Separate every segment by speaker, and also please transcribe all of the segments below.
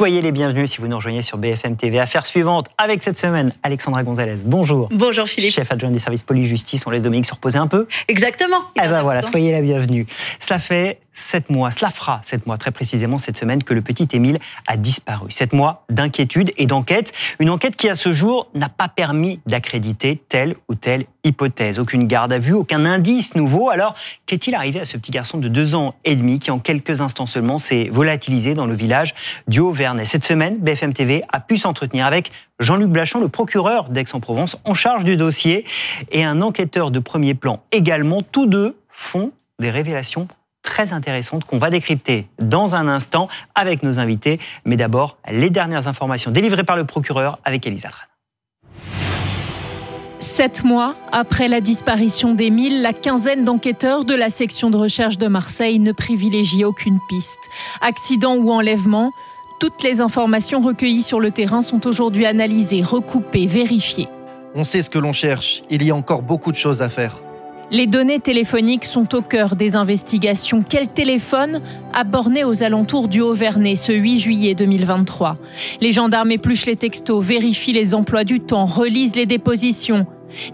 Speaker 1: Soyez les bienvenus si vous nous rejoignez sur BFM TV. Affaire suivante avec cette semaine, Alexandra Gonzalez. Bonjour.
Speaker 2: Bonjour Philippe.
Speaker 1: Chef adjoint des services police-justice. On laisse Dominique se reposer un peu.
Speaker 2: Exactement.
Speaker 1: Eh ben voilà, soyez la bienvenue. Cela fait sept mois, cela fera sept mois très précisément cette semaine que le petit Émile a disparu. Sept mois d'inquiétude et d'enquête. Une enquête qui à ce jour n'a pas permis d'accréditer telle ou telle hypothèse. Aucune garde à vue, aucun indice nouveau. Alors, qu'est-il arrivé à ce petit garçon de deux ans et demi qui en quelques instants seulement s'est volatilisé dans le village du Haut-Vernay Cette semaine, BFM TV a pu s'entretenir avec Jean-Luc Blachon, le procureur d'Aix-en-Provence en charge du dossier, et un enquêteur de premier plan également. Tous deux font des révélations très intéressantes qu'on va décrypter dans un instant avec nos invités. Mais d'abord, les dernières informations délivrées par le procureur avec Elisa Tran.
Speaker 3: Sept mois après la disparition d'Émile, la quinzaine d'enquêteurs de la section de recherche de Marseille ne privilégie aucune piste. Accident ou enlèvement, toutes les informations recueillies sur le terrain sont aujourd'hui analysées, recoupées, vérifiées.
Speaker 4: On sait ce que l'on cherche, il y a encore beaucoup de choses à faire.
Speaker 3: Les données téléphoniques sont au cœur des investigations. Quel téléphone a borné aux alentours du Haut-Vernay ce 8 juillet 2023 Les gendarmes épluchent les textos, vérifient les emplois du temps, relisent les dépositions.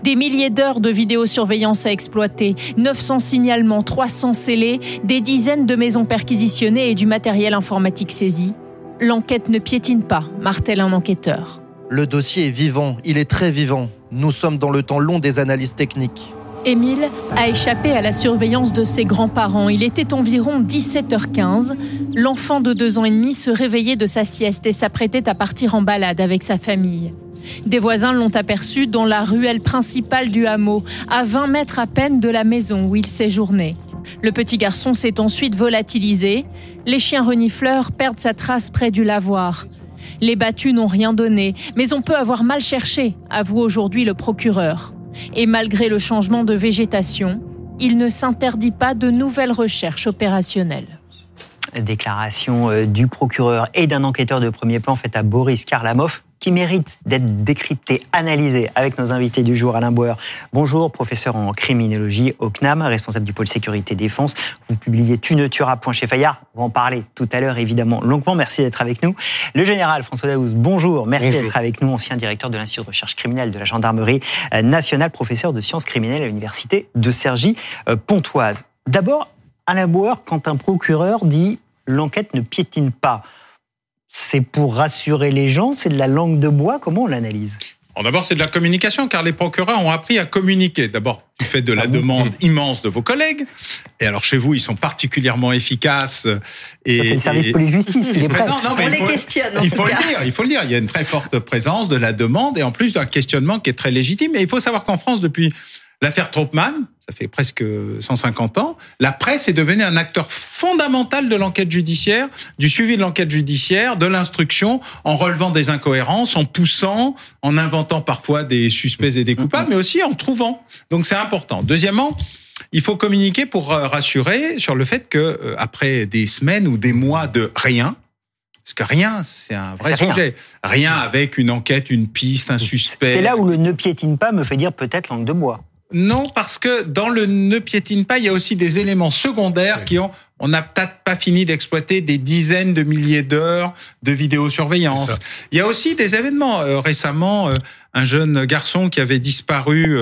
Speaker 3: Des milliers d'heures de vidéosurveillance à exploiter, 900 signalements, 300 scellés, des dizaines de maisons perquisitionnées et du matériel informatique saisi. L'enquête ne piétine pas, martèle un enquêteur.
Speaker 4: Le dossier est vivant, il est très vivant. Nous sommes dans le temps long des analyses techniques.
Speaker 3: Émile a échappé à la surveillance de ses grands-parents. Il était environ 17h15. L'enfant de deux ans et demi se réveillait de sa sieste et s'apprêtait à partir en balade avec sa famille. Des voisins l'ont aperçu dans la ruelle principale du hameau, à 20 mètres à peine de la maison où il séjournait. Le petit garçon s'est ensuite volatilisé. Les chiens renifleurs perdent sa trace près du lavoir. Les battus n'ont rien donné, mais on peut avoir mal cherché, avoue aujourd'hui le procureur. Et malgré le changement de végétation, il ne s'interdit pas de nouvelles recherches opérationnelles.
Speaker 1: Déclaration euh, du procureur et d'un enquêteur de premier plan faite à Boris Karlamov qui mérite d'être décrypté, analysé avec nos invités du jour, Alain Bauer. Bonjour, professeur en criminologie au CNAM, responsable du pôle sécurité défense. Vous publiez Tu ne tueras point chez Fayard. On va en parler tout à l'heure, évidemment, longuement. Merci d'être avec nous. Le général François Daouz, bonjour. Merci d'être avec nous, ancien directeur de l'Institut de recherche criminelle de la gendarmerie euh, nationale, professeur de sciences criminelles à l'université de Cergy-Pontoise. D'abord, Alain Bauer, quand un procureur dit l'enquête ne piétine pas, c'est pour rassurer les gens, c'est de la langue de bois, comment on l'analyse?
Speaker 5: D'abord, c'est de la communication, car les procureurs ont appris à communiquer. D'abord, du fait de la ah demande immense de vos collègues. Et alors, chez vous, ils sont particulièrement efficaces.
Speaker 1: Et, c'est le service police-justice qui les presse.
Speaker 2: Non, non, on les questionne.
Speaker 5: Il faut le dire, il faut le dire. Il y a une très forte présence de la demande et en plus d'un questionnement qui est très légitime. Et il faut savoir qu'en France, depuis L'affaire Troppmann, ça fait presque 150 ans, la presse est devenue un acteur fondamental de l'enquête judiciaire, du suivi de l'enquête judiciaire, de l'instruction, en relevant des incohérences, en poussant, en inventant parfois des suspects et des coupables, mais aussi en trouvant. Donc c'est important. Deuxièmement, il faut communiquer pour euh, rassurer sur le fait que euh, après des semaines ou des mois de rien, parce que rien, c'est un vrai sujet. Rien. rien avec une enquête, une piste, un suspect.
Speaker 1: C'est là où le ne piétine pas me fait dire peut-être langue de bois.
Speaker 5: Non, parce que dans le ne piétine pas, il y a aussi des éléments secondaires qui ont on n'a peut-être pas fini d'exploiter des dizaines de milliers d'heures de vidéosurveillance. Il y a aussi des événements. Euh, récemment, euh, un jeune garçon qui avait disparu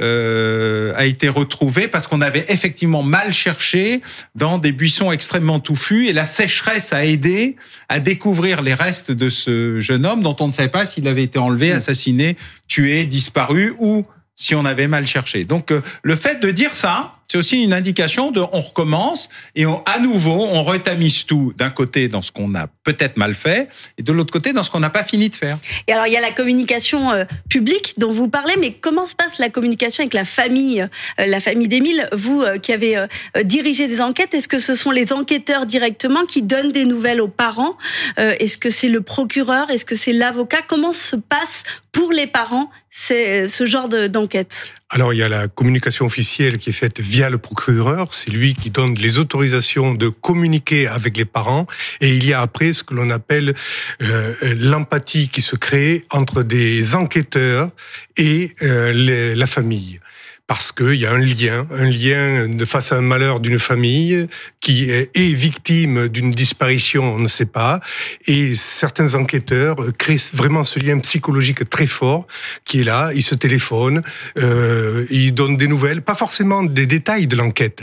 Speaker 5: euh, a été retrouvé parce qu'on avait effectivement mal cherché dans des buissons extrêmement touffus et la sécheresse a aidé à découvrir les restes de ce jeune homme dont on ne savait pas s'il avait été enlevé, mmh. assassiné, tué, disparu ou si on avait mal cherché. Donc euh, le fait de dire ça, c'est aussi une indication de on recommence et à nouveau on retamise tout d'un côté dans ce qu'on a peut-être mal fait et de l'autre côté dans ce qu'on n'a pas fini de faire.
Speaker 2: Et alors il y a la communication euh, publique dont vous parlez, mais comment se passe la communication avec la famille, euh, la famille d'Émile? Vous euh, qui avez dirigé des enquêtes, est-ce que ce sont les enquêteurs directement qui donnent des nouvelles aux parents? Est-ce que c'est le procureur? Est-ce que c'est l'avocat? Comment se passe pour les parents ce genre d'enquête?
Speaker 6: Alors il y a la communication officielle qui est faite via le procureur, c'est lui qui donne les autorisations de communiquer avec les parents, et il y a après ce que l'on appelle euh, l'empathie qui se crée entre des enquêteurs et euh, la famille parce qu'il y a un lien, un lien de face à un malheur d'une famille qui est, victime d'une disparition, on ne sait pas, et certains enquêteurs créent vraiment ce lien psychologique très fort qui est là. Ils se téléphonent, euh, ils donnent des nouvelles, pas forcément des détails de l'enquête,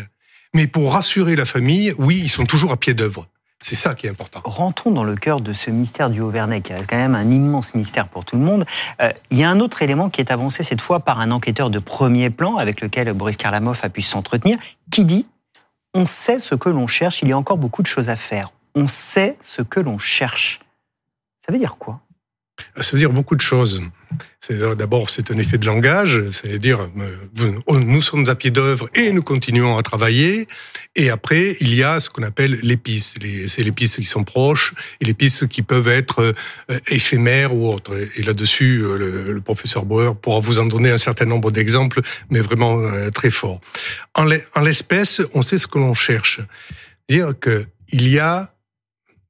Speaker 6: mais pour rassurer la famille, oui, ils sont toujours à pied d'œuvre. C'est ça qui est important.
Speaker 1: Rentrons dans le cœur de ce mystère du Auvernais, qui est quand même un immense mystère pour tout le monde. Euh, il y a un autre élément qui est avancé cette fois par un enquêteur de premier plan avec lequel Boris Karlamov a pu s'entretenir, qui dit on sait ce que l'on cherche, il y a encore beaucoup de choses à faire. On sait ce que l'on cherche. Ça veut dire quoi?
Speaker 6: Ça veut dire beaucoup de choses. D'abord, c'est un effet de langage, c'est-à-dire euh, nous sommes à pied d'œuvre et nous continuons à travailler. Et après, il y a ce qu'on appelle les pistes. C'est les pistes qui sont proches et les pistes qui peuvent être euh, éphémères ou autres. Et là-dessus, euh, le, professeur Bauer pourra vous en donner un certain nombre d'exemples, mais vraiment très forts. En l'espèce, on sait ce que l'on cherche. Dire qu'il y a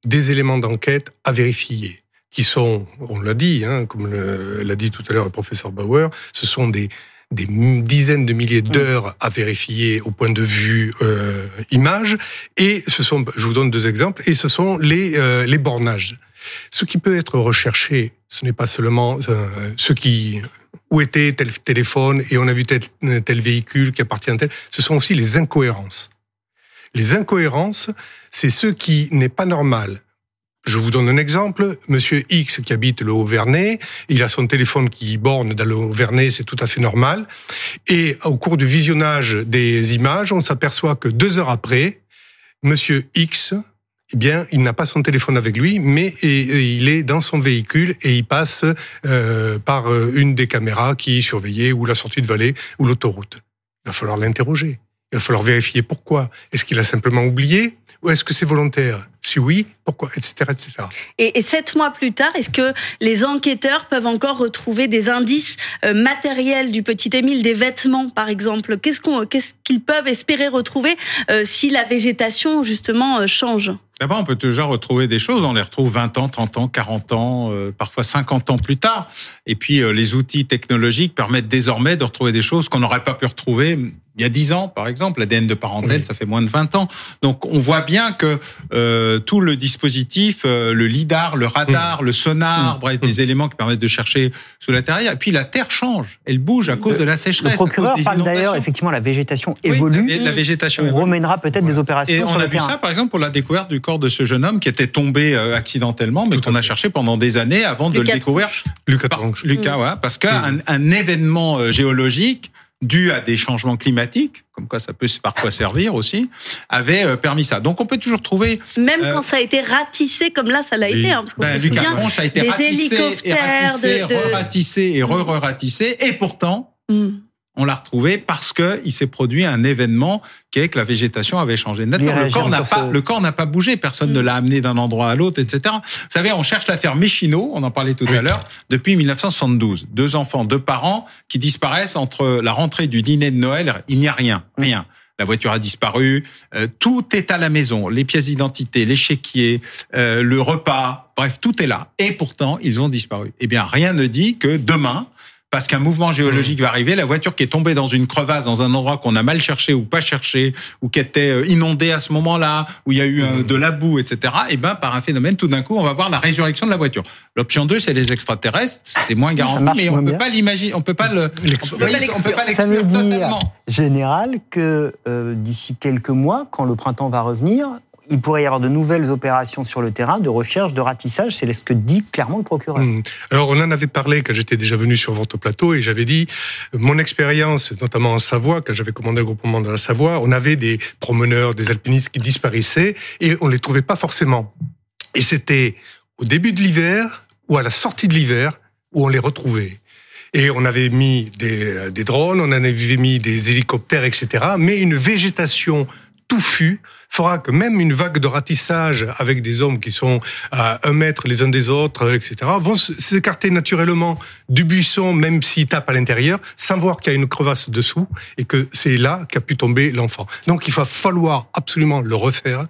Speaker 6: des éléments d'enquête à vérifier qui sont, on l'a dit, hein, comme l'a dit tout à l'heure le professeur Bauer, ce sont des, des dizaines de milliers mm. d'heures à vérifier au point de vue euh, image, et ce sont, je vous donne deux exemples, et ce sont les, euh, les bornages. Ce qui peut être recherché, ce n'est pas seulement euh, ce qui où était tel téléphone et on a vu tel, tel véhicule qui appartient à tel, ce sont aussi les incohérences. Les incohérences, c'est ce qui n'est pas normal je vous donne un exemple. Monsieur X qui habite le Haut-Vernay, il a son téléphone qui borne dans le Haut-Vernay, c'est tout à fait normal. Et au cours du visionnage des images, on s'aperçoit que deux heures après, Monsieur X, eh bien, il n'a pas son téléphone avec lui, mais il est dans son véhicule et il passe euh, par euh, une des caméras qui surveillait ou la sortie de vallée ou l'autoroute. Il va falloir l'interroger. Il va falloir vérifier pourquoi. Est-ce qu'il a simplement oublié ou est-ce que c'est volontaire? Si oui, pourquoi? Etc. etc.
Speaker 2: Et, sept mois plus tard, est-ce que les enquêteurs peuvent encore retrouver des indices euh, matériels du petit Émile, des vêtements par exemple? Qu'est-ce qu'ils peuvent espérer retrouver euh, si la végétation justement euh, change?
Speaker 5: D'abord, on peut toujours retrouver des choses. On les retrouve 20 ans, 30 ans, 40 ans, parfois 50 ans plus tard. Et puis, les outils technologiques permettent désormais de retrouver des choses qu'on n'aurait pas pu retrouver il y a 10 ans, par exemple. L'ADN de parentèle, ça fait moins de 20 ans. Donc, on voit bien que euh, tout le dispositif, euh, le lidar, le radar, le sonar, bref, des éléments qui permettent de chercher sous la terre. Et puis, la terre change. Elle bouge à cause de la sécheresse.
Speaker 1: Le procureur parle d'ailleurs, effectivement, la végétation évolue.
Speaker 5: La, végétation
Speaker 1: On remènera peut-être des opérations
Speaker 5: Et
Speaker 1: on
Speaker 5: a vu ça, par exemple, pour la découverte du corps de ce jeune homme qui était tombé euh, accidentellement, mais qu'on a cherché pendant des années avant de le découvrir.
Speaker 6: Lucas
Speaker 5: Lucas, ouais, parce qu'un un événement géologique dû à des changements climatiques, comme quoi ça peut parfois servir aussi, avait euh, permis ça. Donc on peut toujours trouver...
Speaker 2: Même euh, quand ça a été ratissé, comme là ça l'a été, hein, parce qu'on
Speaker 5: ben,
Speaker 2: se souvient
Speaker 5: a été des hélicoptères, et ratissé, de, et re-ratissé, et pourtant... Hmm on l'a retrouvé parce que il s'est produit un événement qui est que la végétation avait changé. le corps n'a pas, le corps n'a pas bougé, personne ne mm. l'a amené d'un endroit à l'autre, etc. Vous savez, on cherche l'affaire Méchino, on en parlait tout à l'heure, depuis 1972. Deux enfants, deux parents qui disparaissent entre la rentrée du dîner de Noël, il n'y a rien, mm. rien. La voiture a disparu, euh, tout est à la maison, les pièces d'identité, l'échiquier, euh, le repas, bref, tout est là. Et pourtant, ils ont disparu. Eh bien, rien ne dit que demain, parce qu'un mouvement géologique mmh. va arriver. La voiture qui est tombée dans une crevasse, dans un endroit qu'on a mal cherché ou pas cherché, ou qui était euh, inondée à ce moment-là, où il y a eu mmh. de la boue, etc. Et eh ben par un phénomène, tout d'un coup, on va voir la résurrection de la voiture. L'option 2, c'est les extraterrestres. C'est moins garanti, mais on peut pas l'imaginer, on peut pas le, on peut, pas
Speaker 1: Ça veut dire, général, que euh, d'ici quelques mois, quand le printemps va revenir, il pourrait y avoir de nouvelles opérations sur le terrain, de recherche, de ratissage. C'est ce que dit clairement le procureur.
Speaker 6: Mmh. Alors, on en avait parlé quand j'étais déjà venu sur votre plateau et j'avais dit, mon expérience, notamment en Savoie, quand j'avais commandé un groupement de la Savoie, on avait des promeneurs, des alpinistes qui disparaissaient et on les trouvait pas forcément. Et c'était au début de l'hiver ou à la sortie de l'hiver où on les retrouvait. Et on avait mis des, des, drones, on avait mis des hélicoptères, etc. Mais une végétation touffue fera que même une vague de ratissage avec des hommes qui sont à un mètre les uns des autres, etc., vont s'écarter naturellement du buisson, même s'ils tapent à l'intérieur, sans voir qu'il y a une crevasse dessous et que c'est là qu'a pu tomber l'enfant. Donc il va falloir absolument le refaire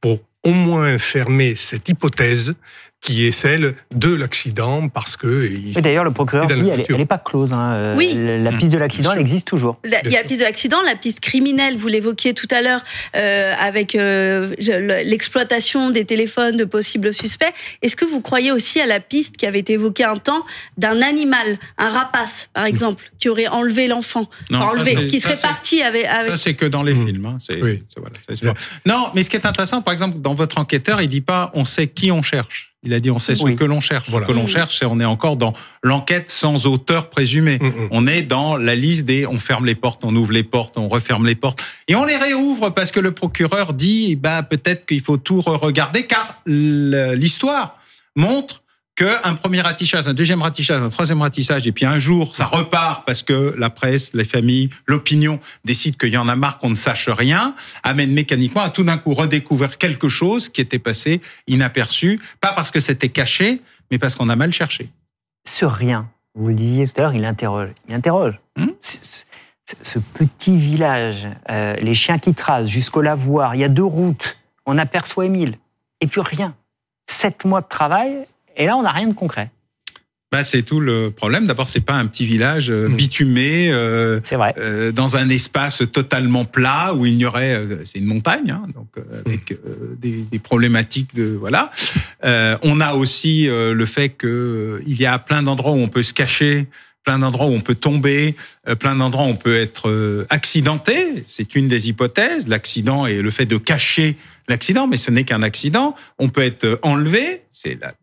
Speaker 6: pour au moins fermer cette hypothèse qui est celle de l'accident parce que.
Speaker 1: Et d'ailleurs, le procureur dit elle n'est pas close. Hein. Euh,
Speaker 2: oui.
Speaker 1: La piste de l'accident, elle existe toujours.
Speaker 2: il y a la piste de l'accident, la piste criminelle, vous l'évoquiez tout à l'heure, euh, avec euh, l'exploitation des téléphones de possibles suspects. Est-ce que vous croyez aussi à la piste qui avait été évoquée un temps d'un animal, un rapace, par exemple, qui aurait enlevé l'enfant, enlevé, qui serait parti avec, avec,
Speaker 5: Ça, c'est que dans les
Speaker 6: Mmh.
Speaker 5: films. Hein.
Speaker 6: Oui.
Speaker 5: Voilà, non, mais ce qui est intéressant, par exemple, dans votre enquêteur, il dit pas on sait qui on cherche. Il a dit on sait ce
Speaker 1: Oui.
Speaker 5: que l'on cherche.
Speaker 6: Voilà.
Speaker 5: Ce que l'on cherche, c'est on est encore dans l'enquête sans auteur présumé.
Speaker 6: Mm, mm.
Speaker 5: On est dans la liste des on ferme les portes, on ouvre les portes, on referme les portes et on les réouvre parce que le procureur dit bah peut-être qu'il faut tout regarder car l'histoire montre qu'un premier ratissage, un deuxième ratissage, un troisième ratissage, et puis un jour, ça repart parce que la presse, les familles, l'opinion décident qu'il y en a marre qu'on ne sache rien, amène mécaniquement à tout d'un coup redécouvrir quelque chose qui était passé inaperçu, pas parce que c'était caché, mais parce qu'on a mal cherché.
Speaker 1: Ce rien, vous le disiez tout à l'heure, il interroge. Il interroge.
Speaker 5: Hmm
Speaker 1: ce, ce- ce petit village, euh, les chiens qui tracent jusqu'au lavoir, il y a deux routes, on aperçoit Émile, et puis rien. Sept mois de travail, et là, on n'a rien de concret.
Speaker 5: Bah, c'est tout le problème. D'abord, c'est pas un petit village euh,
Speaker 6: Mm.
Speaker 5: bitumé euh,
Speaker 1: vrai.
Speaker 5: euh, dans un espace totalement plat où il n'y aurait, euh, c'est une montagne, hein, donc euh, avec euh, des, des problématiques de voilà. Euh, on a aussi euh, le fait que il y a plein d'endroits où on peut se cacher, plein d'endroits où on peut tomber, euh, plein d'endroits où on peut être euh, accidenté. C'est une des hypothèses. L'accident et le fait de cacher l'accident, mais ce n'est qu'un accident. On peut être enlevé. C'est la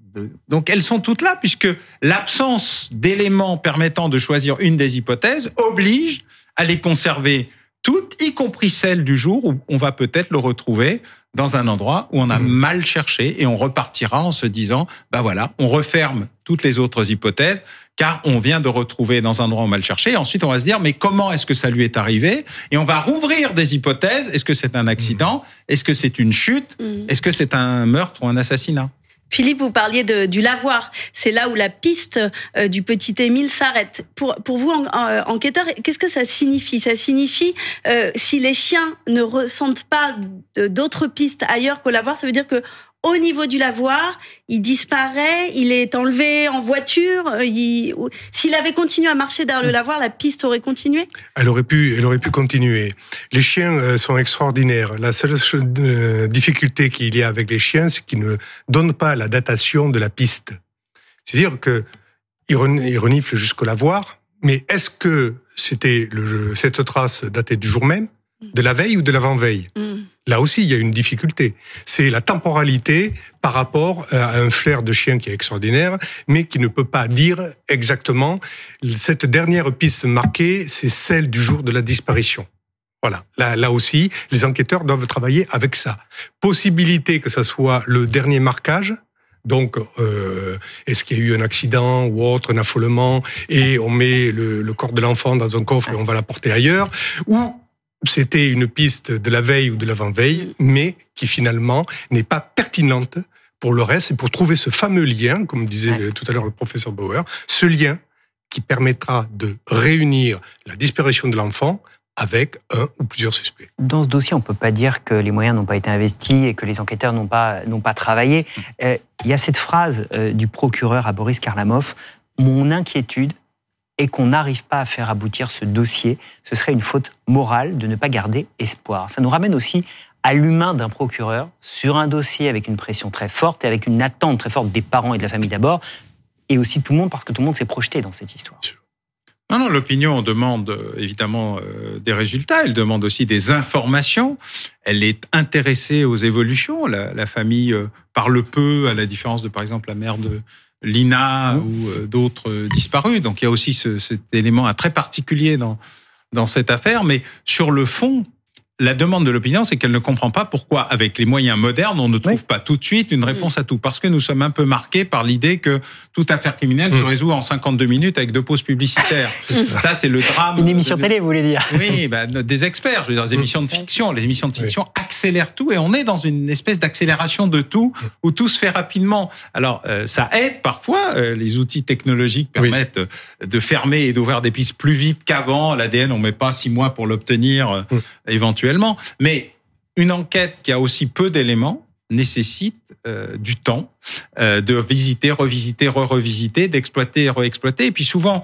Speaker 5: donc elles sont toutes là puisque l'absence d'éléments permettant de choisir une des hypothèses oblige à les conserver toutes, y compris celles du jour où on va peut-être le retrouver dans un endroit où on a
Speaker 6: Mhm.
Speaker 5: mal cherché et on repartira en se disant, bah voilà, on referme toutes les autres hypothèses car on vient de retrouver dans un endroit où on a mal cherché. Et ensuite, on va se dire, mais comment est-ce que ça lui est arrivé? Et on va rouvrir des hypothèses. Est-ce que c'est un accident? Est-ce que c'est une chute?
Speaker 2: Mm.
Speaker 5: Est-ce que c'est un meurtre ou un assassinat?
Speaker 2: Philippe, vous parliez de, du lavoir. C'est là où la piste euh, du petit Émile s'arrête. Pour, pour vous, en- enquêteur, qu'est-ce que ça signifie? Ça signifie, euh, si les chiens ne ressentent pas d'autres pistes ailleurs qu'au lavoir, ça veut dire que au niveau du lavoir, il disparaît, il est enlevé en voiture. euh, S'il avait continué à marcher derrière le lavoir, la piste aurait continué?
Speaker 6: Elle aurait pu, elle aurait pu continuer. Les chiens euh, sont extraordinaires. La seule euh, difficulté qu'il y a avec les chiens, c'est qu'ils ne donnent pas la datation de la piste. C'est-à-dire que ils ren- ils reniflent jusqu'au lavoir, mais est-ce que c'était cette trace datée du jour même, de la veille ou de l'avant-veille
Speaker 2: Mm.
Speaker 6: Là aussi, il y a une difficulté. C'est la temporalité par rapport à un flair de chien qui est extraordinaire, mais qui ne peut pas dire exactement cette dernière piste marquée, c'est celle du jour de la disparition. Voilà. Là, là aussi, les enquêteurs doivent travailler avec ça. Possibilité que ça soit le dernier marquage. Donc, euh, est-ce qu'il y a eu un accident ou autre, un affolement, et on met le, le corps de l'enfant dans un coffre et on va l'apporter ailleurs, ou c'était une piste de la veille ou de l'avant-veille, mais qui finalement n'est pas pertinente pour le reste et pour trouver ce fameux lien, comme disait
Speaker 1: Ouais.
Speaker 6: tout à l'heure le professeur Bauer, ce lien qui permettra de réunir la disparition de l'enfant avec un ou plusieurs suspects.
Speaker 1: Dans ce dossier, on ne peut pas dire que les moyens n'ont pas été investis et que les enquêteurs n'ont pas, n'ont pas travaillé. Euh, Il y a cette phrase euh, du procureur à Boris Karlamov Mon inquiétude est qu'on n'arrive pas à faire aboutir ce dossier. Ce serait une faute morale de ne pas garder espoir. Ça nous ramène aussi à l'humain d'un procureur sur un dossier avec une pression très forte et avec une attente très forte des parents et de la famille d'abord, et aussi tout le monde parce que tout le monde s'est projeté dans cette histoire.
Speaker 5: Non, non, l'opinion demande euh, évidemment euh, des résultats, elle demande aussi des informations, elle est intéressée aux évolutions. La, la famille euh, parle peu, à la différence de, par exemple, la mère de Lina
Speaker 1: Mmh.
Speaker 5: ou euh, d'autres euh, disparus. Donc il y a aussi ce, cet élément très particulier dans, dans cette affaire. Mais sur le fond, la demande de l'opinion, c'est qu'elle ne comprend pas pourquoi, avec les moyens modernes, on ne trouve
Speaker 1: Oui.
Speaker 5: pas tout de suite une réponse à tout. Parce que nous sommes un peu marqués par l'idée que toute affaire criminelle se
Speaker 6: Mm.
Speaker 5: résout en 52 minutes avec deux pauses publicitaires. ça, c'est le drame.
Speaker 1: Une émission
Speaker 5: de-
Speaker 1: télé, vous voulez dire
Speaker 5: oui, bah, des experts, je veux dire, des émissions de fiction. Les émissions de fiction accélèrent tout et on est dans une espèce d'accélération de tout où tout se fait rapidement. Alors, euh, ça aide parfois. euh, les outils technologiques permettent euh, de fermer et d'ouvrir des pistes plus vite qu'avant. L'ADN, on met pas six mois pour l'obtenir euh,
Speaker 6: Mm.
Speaker 5: Mais une enquête qui a aussi peu d'éléments nécessite euh, du temps euh, de visiter, revisiter, re-revisiter, d'exploiter, re-exploiter. Et puis souvent,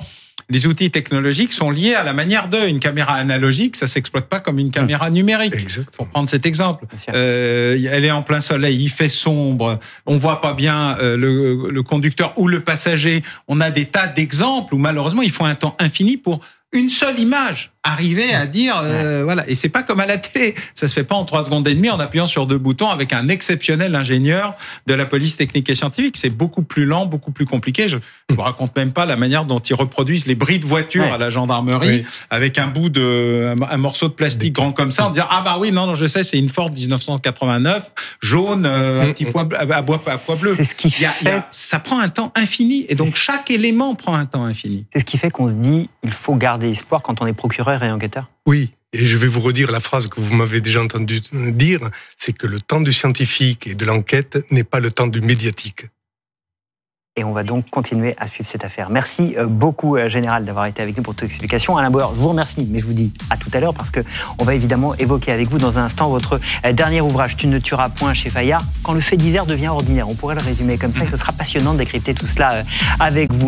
Speaker 5: les outils technologiques sont liés à la manière de. Une caméra analogique, ça s'exploite pas comme une caméra numérique.
Speaker 6: Exactement.
Speaker 5: Pour prendre cet exemple, euh, elle est en plein soleil, il fait sombre, on voit pas bien euh, le, le conducteur ou le passager. On a des tas d'exemples où malheureusement il faut un temps infini pour une seule image arriver à dire euh, voilà. Et c'est pas comme à la télé. Ça se fait pas en trois secondes et demie en appuyant sur deux boutons avec un exceptionnel ingénieur de la police technique et scientifique. C'est beaucoup plus lent beaucoup plus compliqué. Je, je vous raconte même pas la manière dont ils reproduisent les bris de voiture
Speaker 1: Ouais.
Speaker 5: à la gendarmerie
Speaker 6: Oui.
Speaker 5: avec un bout de un, un morceau de plastique grand comme ça en disant ah bah oui non non je sais c'est une Ford 1989 jaune euh, un
Speaker 6: Mm,
Speaker 5: petit
Speaker 6: mm.
Speaker 5: poids bleu- à bois à pois bleu.
Speaker 1: C'est ce qui
Speaker 5: y a- y
Speaker 1: fait
Speaker 5: a- ça prend un temps infini et donc chaque élément prend un temps infini.
Speaker 1: C'est ce qui fait qu'on se dit il faut garder espoir quand on est procureur et enquêteur?
Speaker 6: Oui, et je vais vous redire la phrase que vous m'avez déjà entendu dire, c'est que le temps du scientifique et de l'enquête n'est pas le temps du médiatique.
Speaker 1: Et on va donc continuer à suivre cette affaire. Merci euh, beaucoup, euh, Général, d'avoir été avec nous pour toute explication. Alain Bauer, je vous remercie, mais je vous dis à tout à l'heure parce que on va évidemment évoquer avec vous dans un instant votre euh, dernier ouvrage, Tu ne tueras point chez Fayard, quand le fait divers devient ordinaire. On pourrait le résumer comme ça et ce sera passionnant de décrypter tout cela avec vous.